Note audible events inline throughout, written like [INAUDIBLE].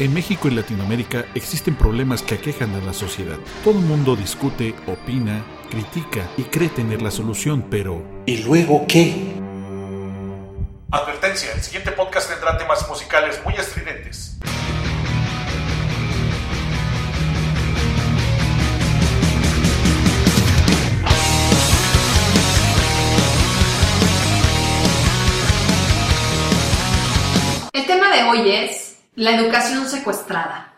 En México y Latinoamérica existen problemas que aquejan a la sociedad. Todo el mundo discute, opina, critica y cree tener la solución, pero ¿Y luego qué? Advertencia, el siguiente podcast tendrá temas musicales muy estridentes. El tema de hoy es la educación secuestrada.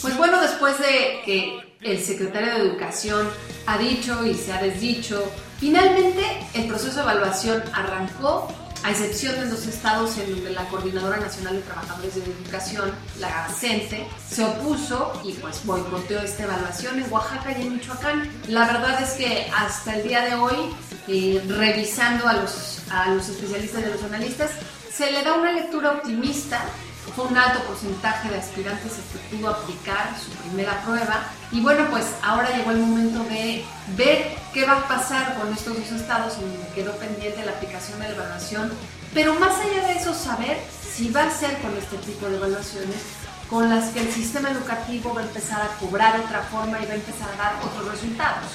Pues bueno, después de que el secretario de Educación ha dicho y se ha desdicho, finalmente el proceso de evaluación arrancó, a excepción de dos estados en donde la Coordinadora Nacional de Trabajadores de Educación, la CENTE, se opuso y pues boicoteó esta evaluación en Oaxaca y en Michoacán. La verdad es que hasta el día de hoy, eh, revisando a los, a los especialistas y a los analistas, se le da una lectura optimista fue un alto porcentaje de aspirantes que pudo aplicar su primera prueba. Y bueno, pues ahora llegó el momento de ver qué va a pasar con estos dos estados donde quedó pendiente la aplicación de la evaluación. Pero más allá de eso, saber si va a ser con este tipo de evaluaciones con las que el sistema educativo va a empezar a cobrar otra forma y va a empezar a dar otros resultados.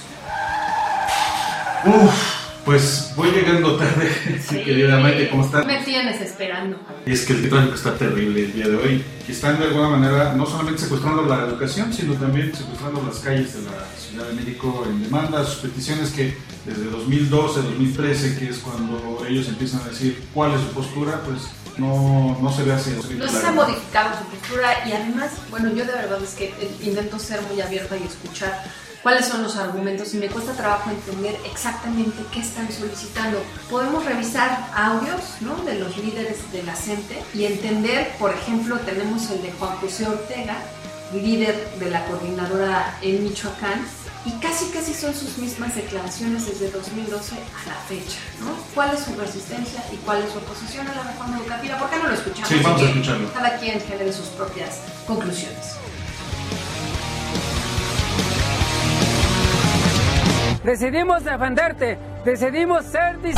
Uf, pues voy llegando tarde, [LAUGHS] sí, querida Maite, ¿cómo estás? Me tienes esperando. Y es que el tráfico está terrible el día de hoy. Están de alguna manera no solamente secuestrando la educación, sino también secuestrando las calles de la Ciudad de México en demanda, sus peticiones que desde 2012, 2013, que es cuando ellos empiezan a decir cuál es su postura, pues no, no se ve así. No se ha modificado su postura y además, bueno, yo de verdad es que intento ser muy abierta y escuchar cuáles son los argumentos y me cuesta trabajo entender exactamente qué están solicitando. Podemos revisar audios ¿no? de los líderes de la CENTE y entender, por ejemplo, tenemos el de Juan José Ortega, líder de la coordinadora en Michoacán, y casi casi son sus mismas declaraciones desde 2012 a la fecha, ¿no? ¿Cuál es su resistencia y cuál es su oposición a la reforma educativa? ¿Por qué no lo escuchamos? Sí, vamos a escucharlo. Cada quien genere sus propias conclusiones. Decidimos defenderte, decidimos ser dis-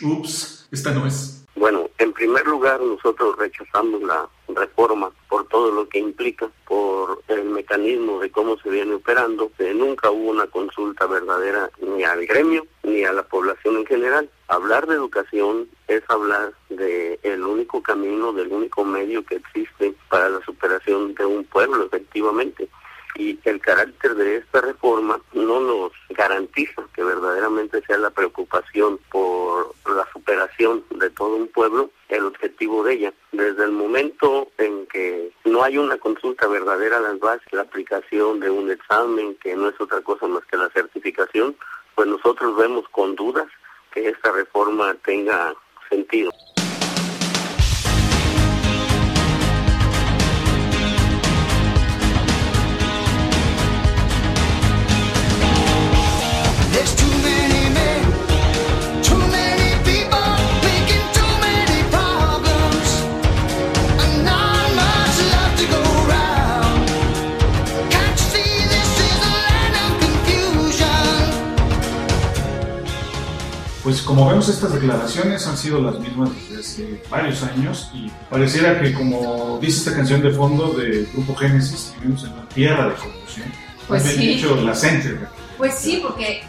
Ups, esta no es. Bueno, en primer lugar nosotros rechazamos la reforma por todo lo que implica, por el mecanismo de cómo se viene operando, que nunca hubo una consulta verdadera ni al gremio ni a la población en general. Hablar de educación es hablar de el único camino, del único medio que existe para la superación de un pueblo, efectivamente y el carácter de esta reforma no nos garantiza que verdaderamente sea la preocupación por la superación de todo un pueblo el objetivo de ella. Desde el momento en que no hay una consulta verdadera a las bases, la aplicación de un examen que no es otra cosa más que la certificación, pues nosotros vemos con dudas que esta reforma tenga sentido. Pues como vemos estas declaraciones han sido las mismas desde hace varios años y pareciera que como dice esta canción de fondo de Grupo Génesis, vivimos en una tierra de confusión. Pues sí. dicho, la centro. Pues sí, porque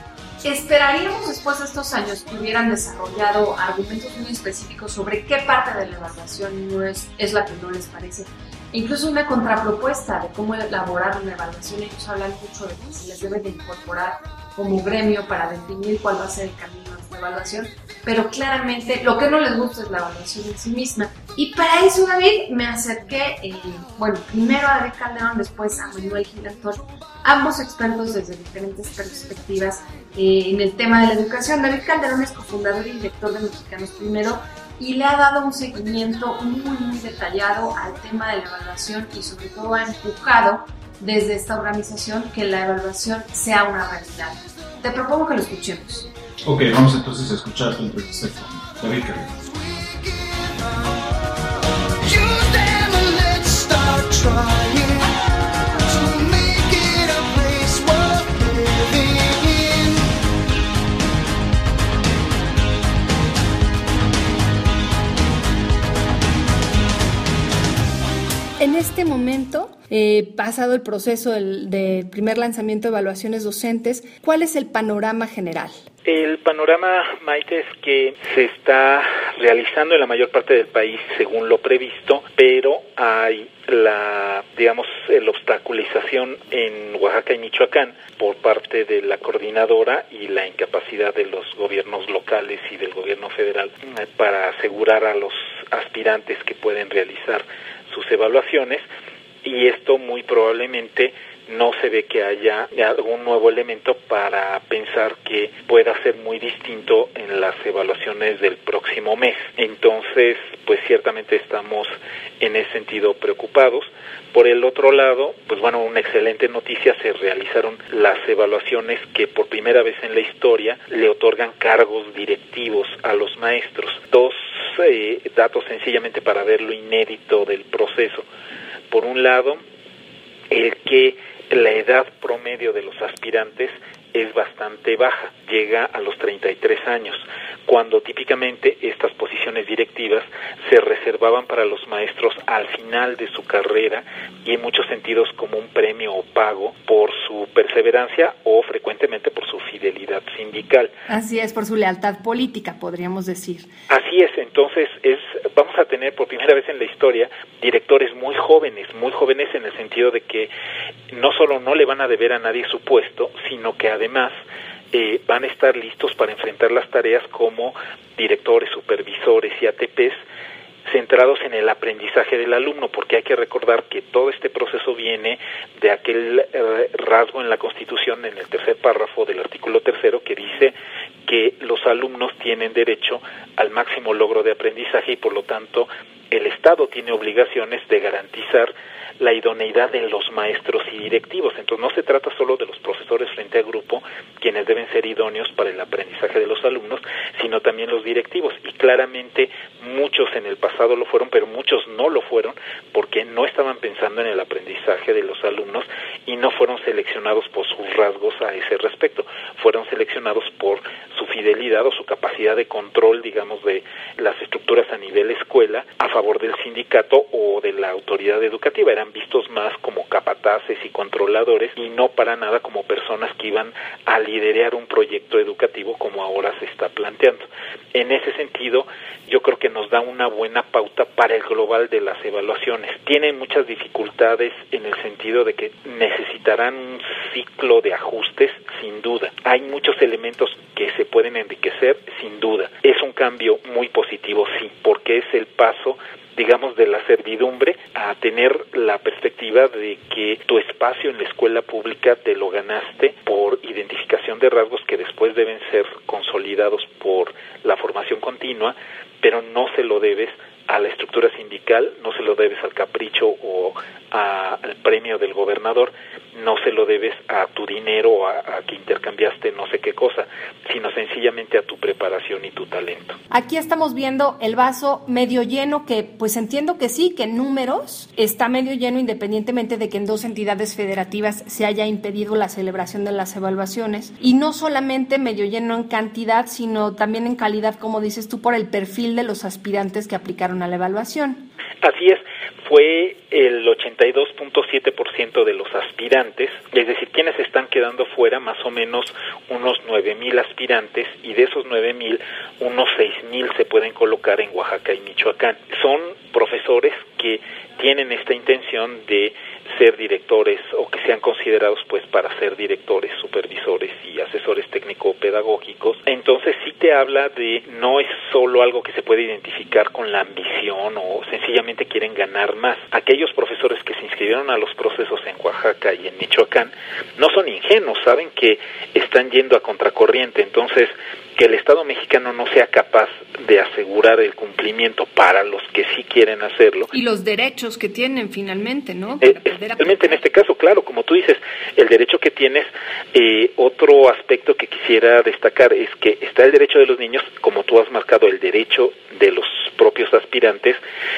esperaríamos después de estos años que hubieran desarrollado argumentos muy específicos sobre qué parte de la evaluación no es, es la que no les parece. E incluso una contrapropuesta de cómo elaborar una evaluación. Ellos hablan mucho de que se les debe de incorporar como gremio para definir cuál va a ser el camino evaluación. Pero claramente lo que no les gusta es la evaluación en sí misma. Y para eso, David, me acerqué, eh, bueno, primero a David Calderón, después a Manuel Gilantor, ambos expertos desde diferentes perspectivas eh, en el tema de la educación. David Calderón es cofundador y director de Mexicanos Primero y le ha dado un seguimiento muy, muy detallado al tema de la evaluación y sobre todo ha empujado desde esta organización que la evaluación sea una realidad. Te propongo que lo escuchemos. Ok, vamos entonces a escuchar tu entrevista con David En este momento, eh, pasado el proceso del, del primer lanzamiento de evaluaciones docentes, ¿cuál es el panorama general? El panorama, Maite, es que se está realizando en la mayor parte del país según lo previsto, pero hay la, digamos, la obstaculización en Oaxaca y Michoacán por parte de la coordinadora y la incapacidad de los gobiernos locales y del gobierno federal para asegurar a los aspirantes que pueden realizar sus evaluaciones. Y esto muy probablemente no se ve que haya algún nuevo elemento para pensar que pueda ser muy distinto en las evaluaciones del próximo mes. Entonces, pues ciertamente estamos en ese sentido preocupados. Por el otro lado, pues bueno, una excelente noticia, se realizaron las evaluaciones que por primera vez en la historia le otorgan cargos directivos a los maestros. Dos eh, datos sencillamente para ver lo inédito del proceso. Por un lado, el que la edad promedio de los aspirantes es bastante baja, llega a los 33 años, cuando típicamente estas posiciones directivas se reservaban para los maestros al final de su carrera y en muchos sentidos como un premio o pago por su perseverancia o frecuentemente por su fidelidad sindical. Así es, por su lealtad política, podríamos decir. Así es, entonces es vamos a tener por primera vez en la historia directores muy jóvenes, muy jóvenes en el sentido de que no solo no le van a deber a nadie su puesto, sino que además eh, van a estar listos para enfrentar las tareas como directores, supervisores y ATPs centrados en el aprendizaje del alumno, porque hay que recordar que todo este proceso viene de aquel eh, rasgo en la Constitución, en el tercer párrafo del artículo tercero, que dice que los alumnos tienen derecho al máximo logro de aprendizaje y por lo tanto el Estado tiene obligaciones de garantizar la idoneidad de los maestros y directivos. Entonces no se trata solo de los profesores frente a grupo, quienes deben ser idóneos para el aprendizaje de los alumnos, sino también los directivos. Y claramente muchos en el pasado lo fueron, pero muchos no lo fueron porque no estaban pensando en el aprendizaje de los alumnos y no fueron seleccionados por sus rasgos a ese respecto. Fueron seleccionados por su fidelidad o su capacidad de control, digamos, de las estructuras a nivel escuela a favor del sindicato o de la autoridad educativa. Eran vistos más como capataces y controladores y no para nada como personas que iban a liderar un proyecto educativo como ahora se está planteando. En ese sentido, yo creo que nos da una buena pauta para el global de las evaluaciones. Tienen muchas dificultades en el sentido de que necesitarán un ciclo de ajustes, sin duda. Hay muchos elementos que se pueden enriquecer, sin duda. Es un cambio muy positivo, sí, porque es el paso digamos, de la servidumbre a tener la perspectiva de que tu espacio en la escuela pública te lo ganaste por identificación de rasgos que después deben ser consolidados por la formación continua, pero no se lo debes a la estructura sindical, no se lo debes al capricho o al premio del gobernador, no se lo debes a tu dinero o a, a que intercambiaste no sé qué cosa, sino sencillamente a tu preparación y tu talento. Aquí estamos viendo el vaso medio lleno, que pues entiendo que sí, que en números está medio lleno independientemente de que en dos entidades federativas se haya impedido la celebración de las evaluaciones. Y no solamente medio lleno en cantidad, sino también en calidad, como dices tú, por el perfil de los aspirantes que aplicaron a la evaluación. Así es, fue el 82.7% de los aspirantes, es decir, quienes están quedando fuera, más o menos unos 9.000 aspirantes, y de esos 9.000, unos 6.000 se pueden colocar en Oaxaca y Michoacán. Son profesores que tienen esta intención de ser directores o que sean considerados pues para ser directores, supervisores y asesores técnico-pedagógicos. Entonces sí te habla de no es solo algo que se puede identificar con la ambición o sencillamente quieren ganar más. Aquellos profesores que se inscribieron a los procesos en Oaxaca y en Michoacán no son ingenuos, saben que están yendo a contracorriente, entonces que el Estado mexicano no sea capaz de asegurar el cumplimiento para los que sí quieren hacerlo, derechos que tienen finalmente, ¿no? eh, Para poder en este caso, claro, como tú dices, el derecho que tienes, eh, otro aspecto que quisiera destacar es que está el derecho de los niños, como tú has marcado, el derecho de los propios aspirantes,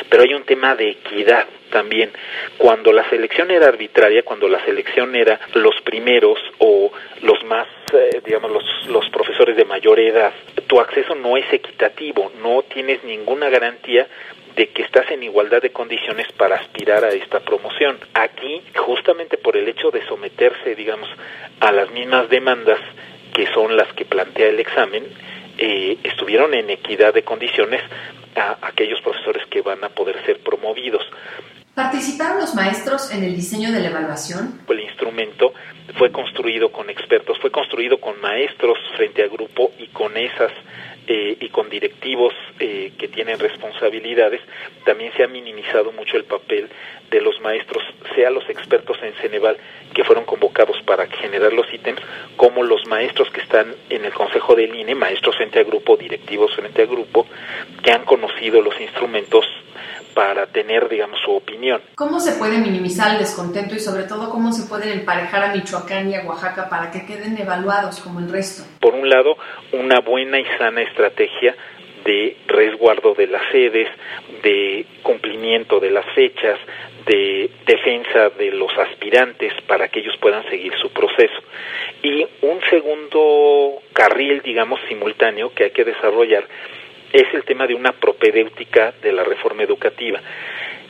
pero hay un tema de equidad también. Cuando la selección era arbitraria, cuando la selección era los primeros o los más, eh, digamos, los, los profesores de mayor edad, tu acceso no es equitativo, no tienes ninguna garantía de que estás en igualdad de condiciones para aspirar a esta promoción. Aquí, justamente por el hecho de someterse, digamos, a las mismas demandas que son las que plantea el examen, eh, estuvieron en equidad de condiciones a aquellos profesores que van a poder ser promovidos. ¿Participaron los maestros en el diseño de la evaluación? El instrumento fue construido con expertos, fue construido con maestros frente a grupo y con esas eh, y con directivos eh, que tienen responsabilidades. También se ha minimizado mucho el papel de los maestros, sea los expertos en Ceneval que fueron convocados para generar los ítems, como los maestros que están en el Consejo del INE, maestros frente a grupo, directivos frente a grupo, que han conocido los instrumentos para tener, digamos, su opinión. ¿Cómo se puede minimizar el descontento y sobre todo cómo se pueden emparejar a Michoacán y a Oaxaca para que queden evaluados como el resto? Por un lado, una buena y sana estrategia de resguardo de las sedes, de cumplimiento de las fechas, de defensa de los aspirantes para que ellos puedan seguir su proceso. Y un segundo carril, digamos, simultáneo que hay que desarrollar es el tema de una propedéutica de la reforma educativa.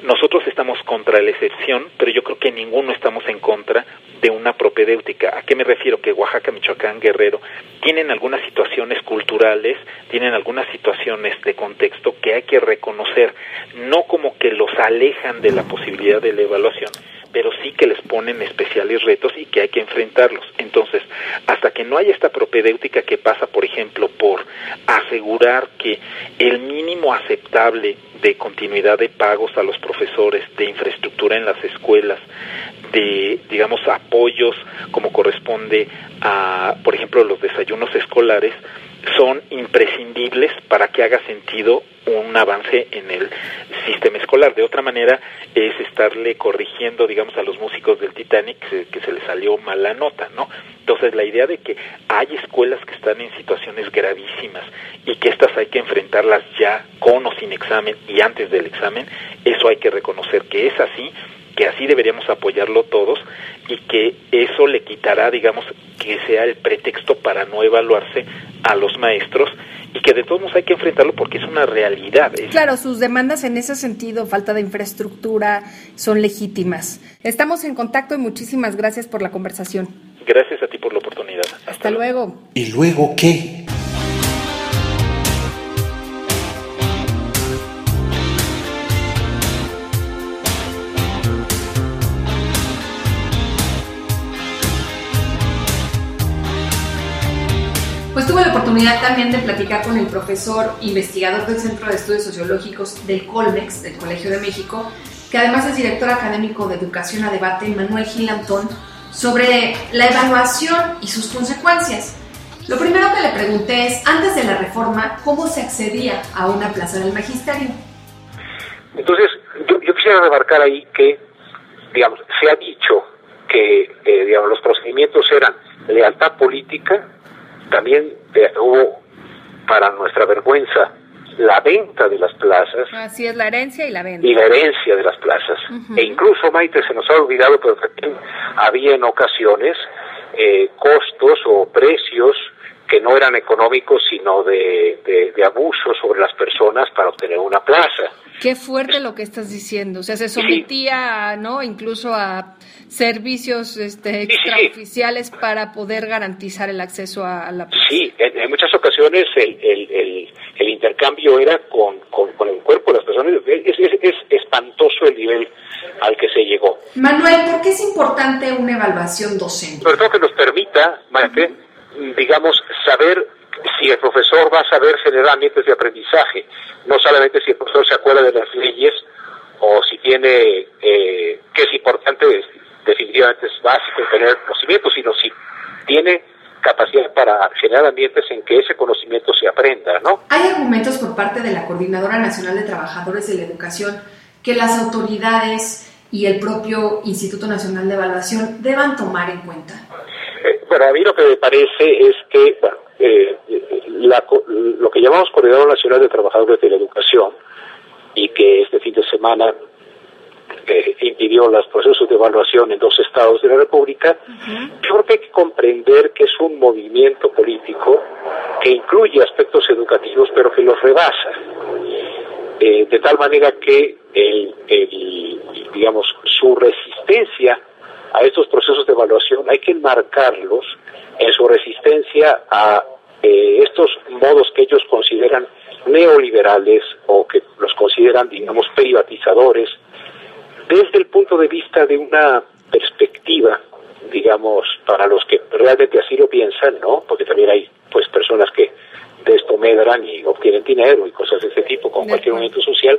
Nosotros estamos contra la excepción, pero yo creo que ninguno estamos en contra de una propedéutica. ¿A qué me refiero? Que Oaxaca, Michoacán, Guerrero tienen algunas situaciones culturales, tienen algunas situaciones de contexto que hay que reconocer, no como que los alejan de la posibilidad de la evaluación, pero sí que les ponen especiales retos y que hay que enfrentarlos. Entonces, hasta que no haya esta propedéutica que pasa, por ejemplo, por asegurar que el mínimo aceptable de continuidad de pagos a los profesores, de infraestructura en las escuelas, de, digamos, apoyos como corresponde a, por ejemplo, los desayunos escolares, son imprescindibles para que haga sentido un avance en el sistema escolar. De otra manera, es estarle corrigiendo, digamos, a los músicos del Titanic que, que se les salió mala nota, ¿no? Entonces, la idea de que hay escuelas que están en situaciones gravísimas y que estas hay que enfrentarlas ya con o sin examen y antes del examen, eso hay que reconocer que es así que así deberíamos apoyarlo todos y que eso le quitará, digamos, que sea el pretexto para no evaluarse a los maestros y que de todos modos hay que enfrentarlo porque es una realidad. Es- Claro, sus demandas en ese sentido, falta de infraestructura, son legítimas. Estamos en contacto y muchísimas gracias por la conversación. Gracias a ti por la oportunidad. Hasta luego. ¿Y luego qué? Tuve la oportunidad también de platicar con el profesor investigador del Centro de Estudios Sociológicos del Colmex, del Colegio de México, que además es director académico de Educación a Debate, Manuel Gil Antón, sobre la evaluación y sus consecuencias. Lo primero que le pregunté es, antes de la reforma, ¿cómo se accedía a una plaza del magisterio? Entonces, yo, yo quisiera remarcar ahí que, digamos, se ha dicho que, eh, digamos, los procedimientos eran lealtad política, también eh, hubo, para nuestra vergüenza, la venta de las plazas Así es la herencia y la venta. y la herencia de las plazas. E incluso, Maite, se nos ha olvidado, pero también había en ocasiones eh, costos o precios que no eran económicos, sino de, de, de abuso sobre las personas para obtener una plaza. Qué fuerte lo que estás diciendo. O sea, se sometía, ¿no? Incluso a servicios este, sí, sí. extraoficiales para poder garantizar el acceso a, a la Sí, en, en muchas ocasiones el, el, el, el intercambio era con, con, con el cuerpo de las personas. Es, es, es espantoso el nivel al que se llegó. Manuel, ¿por qué es importante una evaluación docente? Sobre todo que nos permita, Maite, digamos, saber si el profesor va a saber generar ambientes de aprendizaje, no solamente si el profesor se acuerda de las leyes o si tiene, eh, que es importante, es- definitivamente es básico tener conocimiento, sino si tiene capacidad para generar ambientes en que ese conocimiento se aprenda, ¿no? Hay argumentos por parte de la Coordinadora Nacional de Trabajadores de la Educación que las autoridades y el propio Instituto Nacional de Evaluación deban tomar en cuenta. Eh, bueno, a mí lo que me parece es que bueno, eh, la lo que llamamos Coordinador Nacional de Trabajadores de la Educación y que este fin de semana eh, impidió los procesos de evaluación en dos estados de la República, yo creo que hay que comprender que es un movimiento político que incluye aspectos educativos pero que los rebasa. eh, de tal manera que el, el, digamos, su resistencia a estos procesos de evaluación hay que enmarcarlos en su resistencia a eh, estos modos que ellos consideran neoliberales o que los consideran, digamos, privatizadores, desde el punto de vista de una perspectiva, digamos, para los que realmente así lo piensan, ¿no? Porque también hay, pues, personas que de esto medran y obtienen dinero y cosas de ese tipo con cualquier movimiento social,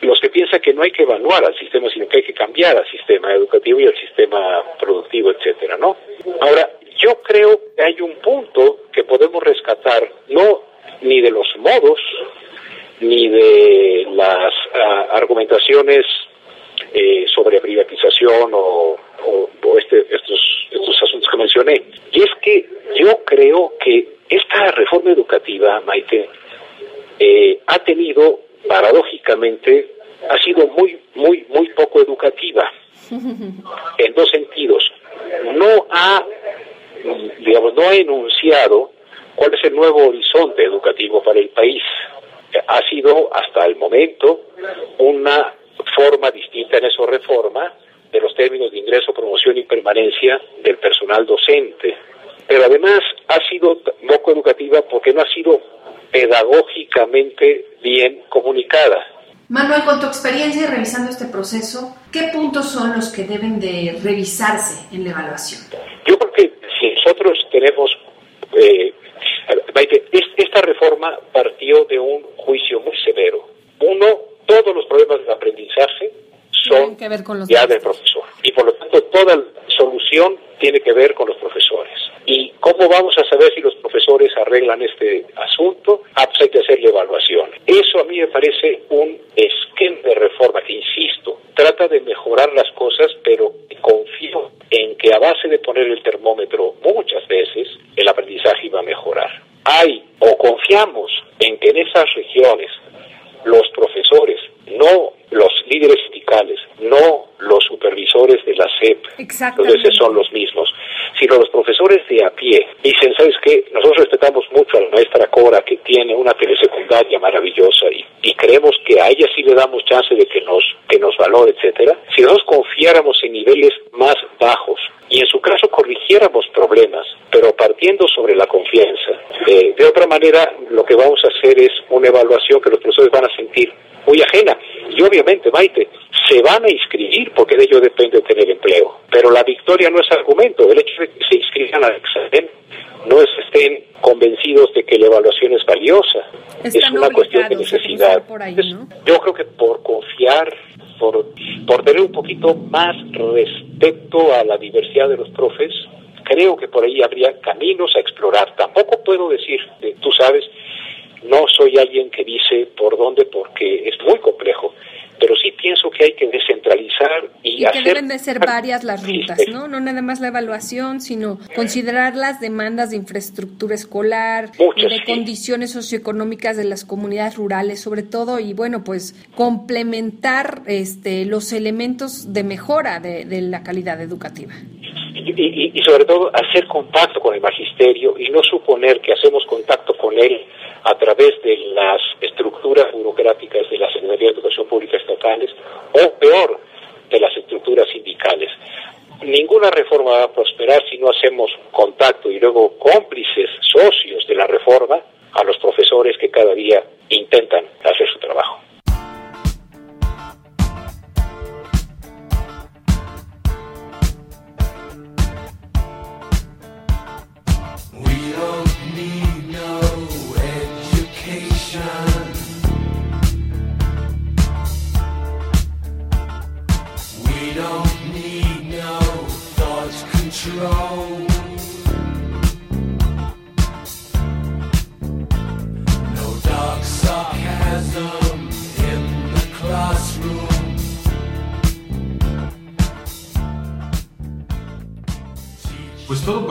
los que piensan que no hay que evaluar al sistema, sino que hay que cambiar al sistema educativo y al sistema productivo, etcétera, ¿no? Ahora, yo creo que hay un punto podemos rescatar, no ni de los modos, ni de las ah, argumentaciones eh, sobre privatización o, o- o este, estos, estos asuntos que mencioné. Y es que yo creo que esta reforma educativa, Maite, eh, ha tenido, paradójicamente, ha sido muy, muy, muy poco educativa [LAUGHS] en dos sentidos. No ha, digamos, no ha enunciado cuál es el nuevo horizonte educativo para el país. Ha sido hasta el momento una forma distinta en esa reforma de los términos de ingreso, promoción y permanencia del personal docente. Pero además ha sido poco educativa porque no ha sido pedagógicamente bien comunicada. Manuel, con tu experiencia y revisando este proceso, ¿qué puntos son los que deben de revisarse en la evaluación? Yo creo que si nosotros tenemos, eh, Maite, es- esta reforma partió de un juicio muy severo. Uno, todos los problemas del aprendizaje son Tienen que ver con los ya del profesor. Y por lo tanto, toda la solución tiene que ver con los profesores. ¿Y cómo vamos a saber si los profesores arreglan este asunto? Ah, pues hay que hacer la evaluación. Eso a mí me parece un esquema de reforma que, insisto, trata de mejorar las cosas, pero confío en que a base de poner el termómetro muchas veces, el aprendizaje iba a mejorar. Hay o confiamos en que en esas regiones los profesores, no los líderes sindicales, no los supervisores de la SEP, Exactamente. Entonces son los mismos, sino los profesores de a pie. Dicen, ¿sabes qué? Nosotros respetamos mucho a la maestra Cora, que tiene una telesecundaria maravillosa, y, y creemos que a ella sí le damos chance de que nos, que nos valore, etcétera. Si nosotros confiáramos en niveles más bajos, y en su caso corrigiéramos problemas, pero partiendo sobre la confianza. Eh, de otra manera, lo que vamos a hacer es una evaluación que los profesores van a sentir muy ajena. Y obviamente, Maite, se van a inscribir porque de ello depende tener empleo. Pero la victoria no es argumento. El hecho de que se inscriban al examen no es que estén convencidos de que la evaluación es valiosa. Están es una cuestión de necesidad. cruzar por ahí, Entonces, ¿no? Yo creo que por confiar, por, por tener un poquito más respeto a la diversidad de los profes, creo que por ahí habría caminos a explorar. Tampoco puedo decir, tú sabes, no soy alguien que dice por dónde porque es muy complejo, pero sí pienso que hay que descentralizar y, Y que hacer deben de ser varias las rutas, ¿no? No nada más la evaluación, sino considerar las demandas de infraestructura escolar, Muchas, y de sí. condiciones socioeconómicas de las comunidades rurales, sobre todo, y bueno, pues complementar este, los elementos de mejora de, de la calidad educativa. Y, y- sobre todo hacer contacto con el magisterio y no suponer que hacemos contacto con él a través de las estructuras burocráticas de la Secretaría de Educación Pública estatales o peor, de las estructuras sindicales. Ninguna reforma va a prosperar si no hacemos contacto y luego cómplices, socios de la reforma a los profesores que cada día intentan hacer su trabajo.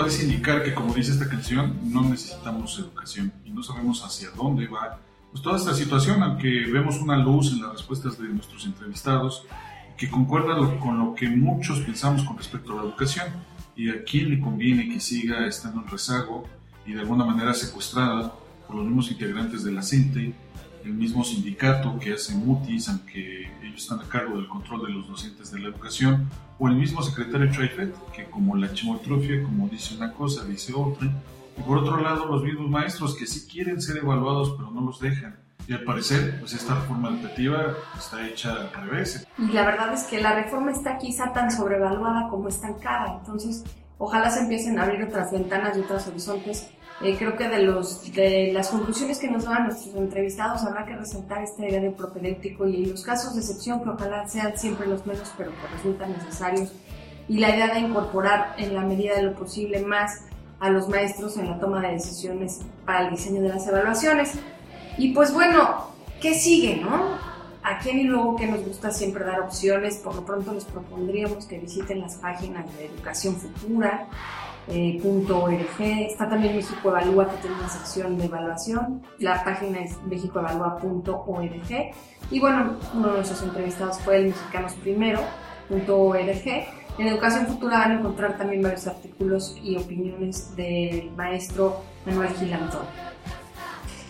Todo parece indicar que, como dice esta canción, no necesitamos educación y no sabemos hacia dónde va pues, toda esta situación, aunque vemos una luz en las respuestas de nuestros entrevistados que concuerda lo- con lo que muchos pensamos con respecto a la educación. Y a quién le conviene que siga estando en rezago y de alguna manera secuestrada por los mismos integrantes de la CENTE el mismo sindicato que hace mutis, aunque ellos están a cargo del control de los docentes de la educación, o el mismo secretario Chaifet, que como la chimotrofia, como dice una cosa, dice otra, y por otro lado los mismos maestros que sí quieren ser evaluados pero no los dejan. Y al parecer, pues esta reforma educativa está hecha al revés. Y la verdad es que la reforma está quizá tan sobrevaluada como estancada, entonces ojalá se empiecen a abrir otras ventanas y otros horizontes. Eh, creo que de, los, de las conclusiones que nos dan nuestros entrevistados habrá que resaltar esta idea del propedéutico y los casos de excepción que ojalá sean siempre los menos pero que resultan necesarios y la idea de incorporar en la medida de lo posible más a los maestros en la toma de decisiones para el diseño de las evaluaciones. Y pues bueno, ¿qué sigue, no? A quién y luego que nos gusta siempre dar opciones, por lo pronto les propondríamos que visiten las páginas de Educación Futura, eh, .org. Está también México Evalúa, que tiene una sección de evaluación. La página es mexicoevalúa.org. Y bueno, uno de nuestros entrevistados fue el Mexicanos Primero.org. En Educación Futura van a encontrar también varios artículos y opiniones del maestro Manuel Gilantón.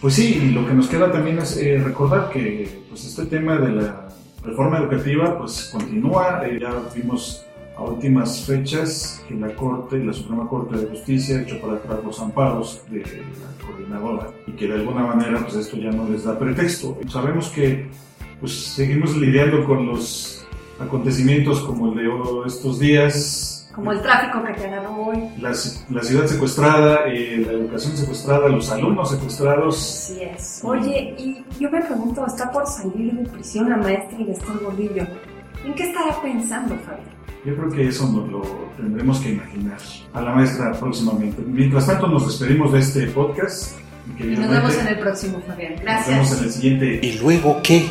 Pues sí, y lo que nos queda también es eh, recordar que pues, este tema de la reforma educativa pues continúa. Eh, ya vimos a últimas fechas que la Corte, la Suprema Corte de Justicia, ha hecho para atrás los amparos de la coordinadora y que de alguna manera pues esto ya no les da pretexto. Sabemos que pues seguimos lidiando con los acontecimientos como el de estos días, como el tráfico que te agarró hoy. La, la ciudad secuestrada, eh, la educación secuestrada, los alumnos secuestrados. Así es. Oye, y yo me pregunto, está por salir de prisión la maestra Gastón Gordillo. ¿En qué estará pensando, Fabián? Yo creo que eso nos lo tendremos que imaginar a la maestra próximamente. Mientras tanto, nos despedimos de este podcast. Y nos vemos en el próximo, Fabián. Gracias. Nos vemos en el siguiente. ¿Y luego qué?